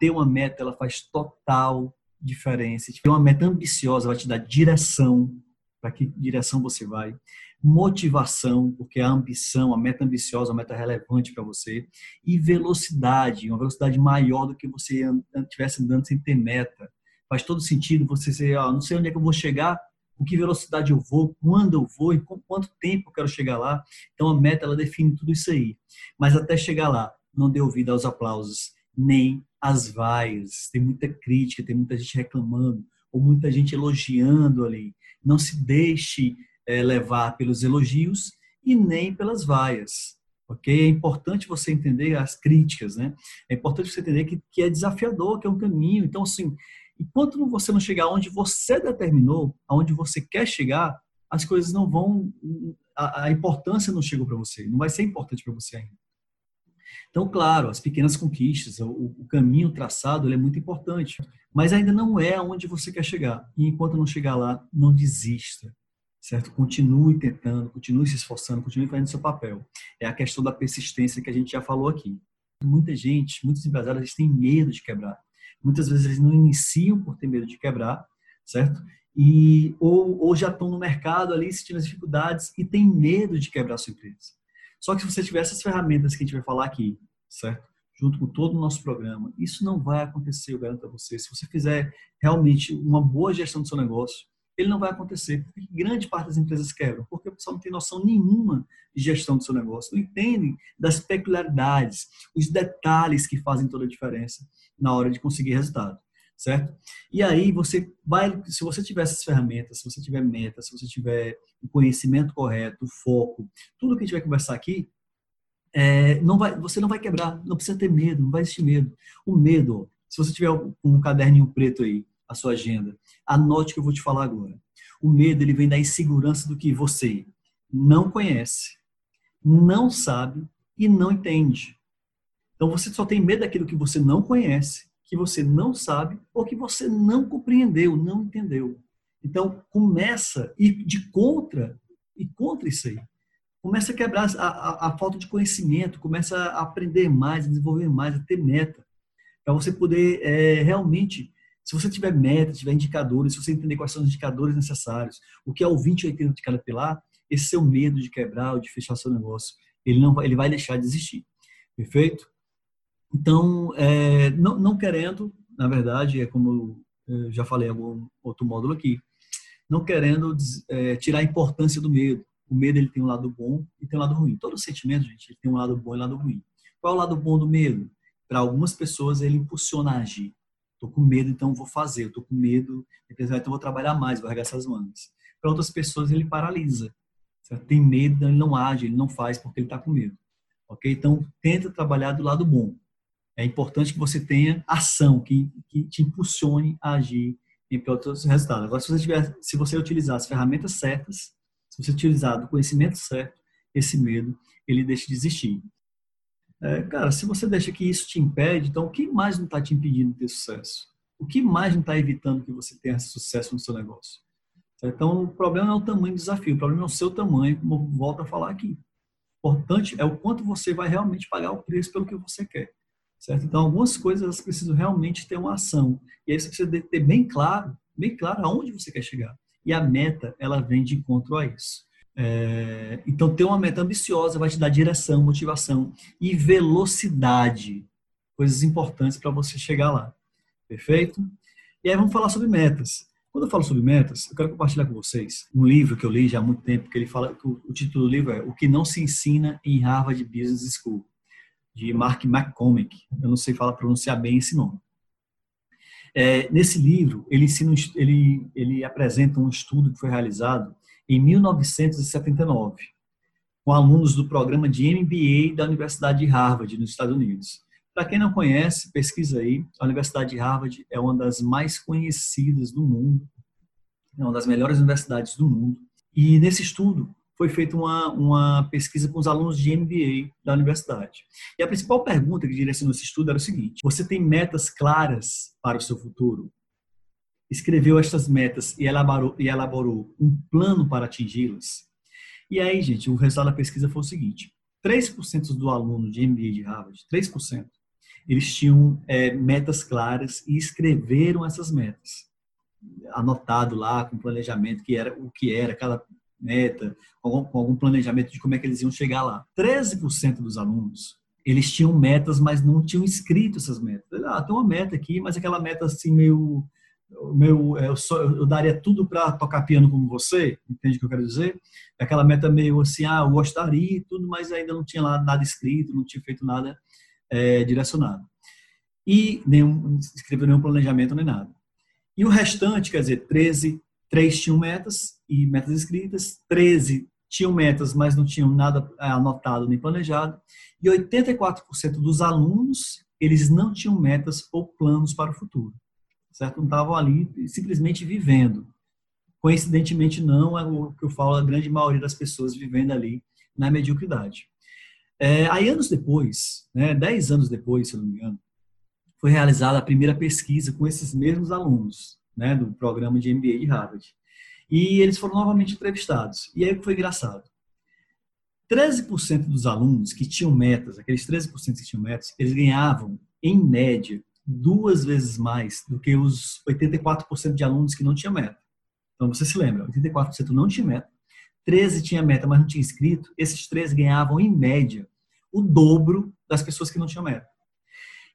ter uma meta, ela faz total diferença. Ter uma meta ambiciosa vai te dar direção para que direção você vai, motivação, porque a ambição, a meta ambiciosa, a meta relevante para você, e velocidade, uma velocidade maior do que você estivesse andando sem ter meta. Faz todo sentido você ser, ó, não sei onde é que eu vou chegar, com que velocidade eu vou, quando eu vou e com quanto tempo eu quero chegar lá. Então a meta ela define tudo isso aí. Mas até chegar lá, não dê ouvido aos aplausos, nem às vaias. Tem muita crítica, tem muita gente reclamando, ou muita gente elogiando ali. Não se deixe é, levar pelos elogios e nem pelas vaias. Ok? É importante você entender as críticas, né? É importante você entender que, que é desafiador, que é um caminho. Então, assim, Enquanto você não chegar onde você determinou, aonde você quer chegar, as coisas não vão, a, a importância não chegou para você, não vai ser importante para você ainda. Então, claro, as pequenas conquistas, o, o caminho traçado, é muito importante, mas ainda não é aonde você quer chegar. E enquanto não chegar lá, não desista, certo? Continue tentando, continue se esforçando, continue fazendo seu papel. É a questão da persistência que a gente já falou aqui. Muita gente, muitos empresários, têm medo de quebrar. Muitas vezes eles não iniciam por ter medo de quebrar, certo? E, ou, ou já estão no mercado ali sentindo as dificuldades e têm medo de quebrar a sua empresa. Só que se você tiver essas ferramentas que a gente vai falar aqui, certo? Junto com todo o nosso programa, isso não vai acontecer, eu garanto a você. Se você fizer realmente uma boa gestão do seu negócio, ele não vai acontecer. Porque grande parte das empresas quebram, porque o pessoal não tem noção nenhuma de gestão do seu negócio, não entendem das peculiaridades, os detalhes que fazem toda a diferença na hora de conseguir resultado, certo? E aí você vai, se você tiver essas ferramentas, se você tiver metas, se você tiver o conhecimento correto, o foco, tudo que a gente vai conversar aqui, é, não vai, você não vai quebrar, não precisa ter medo, não vai existir medo. O medo, se você tiver um caderninho preto aí, a sua agenda, anote o que eu vou te falar agora. O medo ele vem da insegurança do que você não conhece, não sabe e não entende. Então você só tem medo daquilo que você não conhece, que você não sabe ou que você não compreendeu, não entendeu. Então começa e de contra e contra isso aí. Começa a quebrar a, a, a falta de conhecimento, começa a aprender mais, a desenvolver mais, a ter meta, para você poder é, realmente se você tiver meta, tiver indicadores, se você entender quais são os indicadores necessários, o que é o 20 ou 80 de cada pilar, esse seu medo de quebrar ou de fechar seu negócio, ele não ele vai deixar de existir. Perfeito? Então, é, não, não, querendo, na verdade, é como eu já falei em algum outro módulo aqui, não querendo é, tirar a importância do medo. O medo ele tem um lado bom e tem um lado ruim. Todo sentimento, gente, tem um lado bom e um lado ruim. Qual é o lado bom do medo? Para algumas pessoas, ele impulsiona a agir. Estou com medo, então vou fazer. Estou com medo, então vou trabalhar mais, vou arregaçar as mangas. Para outras pessoas, ele paralisa. Certo? Tem medo, ele não age, ele não faz porque ele está com medo. Ok? Então, tenta trabalhar do lado bom é importante que você tenha ação que, que te impulsione a agir em prol dos resultados. Agora, se você, tiver, se você utilizar as ferramentas certas, se você utilizar o conhecimento certo, esse medo, ele deixa de existir. É, cara, se você deixa que isso te impede, então o que mais não está te impedindo de ter sucesso? O que mais não está evitando que você tenha sucesso no seu negócio? Então, o problema não é o tamanho do desafio, o problema é o seu tamanho, como volto a falar aqui. O importante é o quanto você vai realmente pagar o preço pelo que você quer certo? Então, algumas coisas elas precisam realmente ter uma ação. E aí você precisa ter bem claro, bem claro aonde você quer chegar. E a meta, ela vem de encontro a isso. É, então, ter uma meta ambiciosa vai te dar direção, motivação e velocidade. Coisas importantes para você chegar lá. Perfeito? E aí vamos falar sobre metas. Quando eu falo sobre metas, eu quero compartilhar com vocês um livro que eu li já há muito tempo, que ele fala, o título do livro é O que não se ensina em Harvard Business School de Mark McCormick. Eu não sei falar pronunciar bem esse nome. É, nesse livro, ele, ensina, ele, ele apresenta um estudo que foi realizado em 1979 com alunos do programa de MBA da Universidade de Harvard, nos Estados Unidos. Para quem não conhece, pesquisa aí. A Universidade de Harvard é uma das mais conhecidas do mundo, é uma das melhores universidades do mundo. E nesse estudo, foi feita uma, uma pesquisa com os alunos de MBA da universidade. E a principal pergunta que direcionou esse estudo era o seguinte: você tem metas claras para o seu futuro? Escreveu estas metas e elaborou, e elaborou um plano para atingi-las? E aí, gente, o resultado da pesquisa foi o seguinte: 3% do aluno de MBA de Harvard, 3%, eles tinham é, metas claras e escreveram essas metas, anotado lá com planejamento que era o que era cada meta, com algum planejamento de como é que eles iam chegar lá. 13% dos alunos eles tinham metas, mas não tinham escrito essas metas. Ah, tem uma meta aqui, mas aquela meta assim meio meu é, eu, só, eu daria tudo para tocar piano como você, entende o que eu quero dizer? Aquela meta meio assim, ah, eu gostaria e tudo, mas ainda não tinha lá nada escrito, não tinha feito nada é, direcionado. E nenhum, escreveu nenhum planejamento nem nada. E o restante, quer dizer, 13, 3 tinham metas e metas escritas, 13 tinham metas, mas não tinham nada é, anotado nem planejado, e 84% dos alunos, eles não tinham metas ou planos para o futuro, certo? Não estavam ali simplesmente vivendo. Coincidentemente, não é o que eu falo, a grande maioria das pessoas vivendo ali na mediocridade. É, aí, anos depois, né, 10 anos depois, se eu não me engano, foi realizada a primeira pesquisa com esses mesmos alunos né, do programa de MBA de Harvard. E eles foram novamente entrevistados. E aí foi engraçado. 13% dos alunos que tinham metas, aqueles 13% que tinham metas, eles ganhavam, em média, duas vezes mais do que os 84% de alunos que não tinham meta. Então você se lembra, 84% não tinha meta, 13 tinha meta, mas não tinha inscrito, esses 13 ganhavam, em média, o dobro das pessoas que não tinham meta.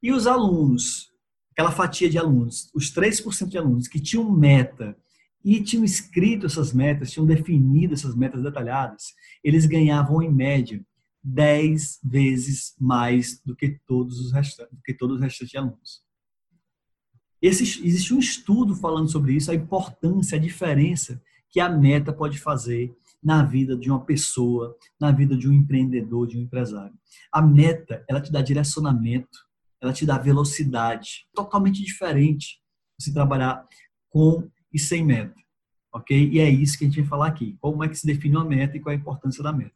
E os alunos, aquela fatia de alunos, os 3% de alunos que tinham meta e tinham escrito essas metas, tinham definido essas metas detalhadas, eles ganhavam em média 10 vezes mais do que todos os restantes, do que todos os restantes alunos. Esse, existe um estudo falando sobre isso, a importância, a diferença que a meta pode fazer na vida de uma pessoa, na vida de um empreendedor, de um empresário. A meta, ela te dá direcionamento, ela te dá velocidade, totalmente diferente você trabalhar com e sem meta. Ok? E é isso que a gente vai falar aqui. Como é que se define uma meta e qual é a importância da meta.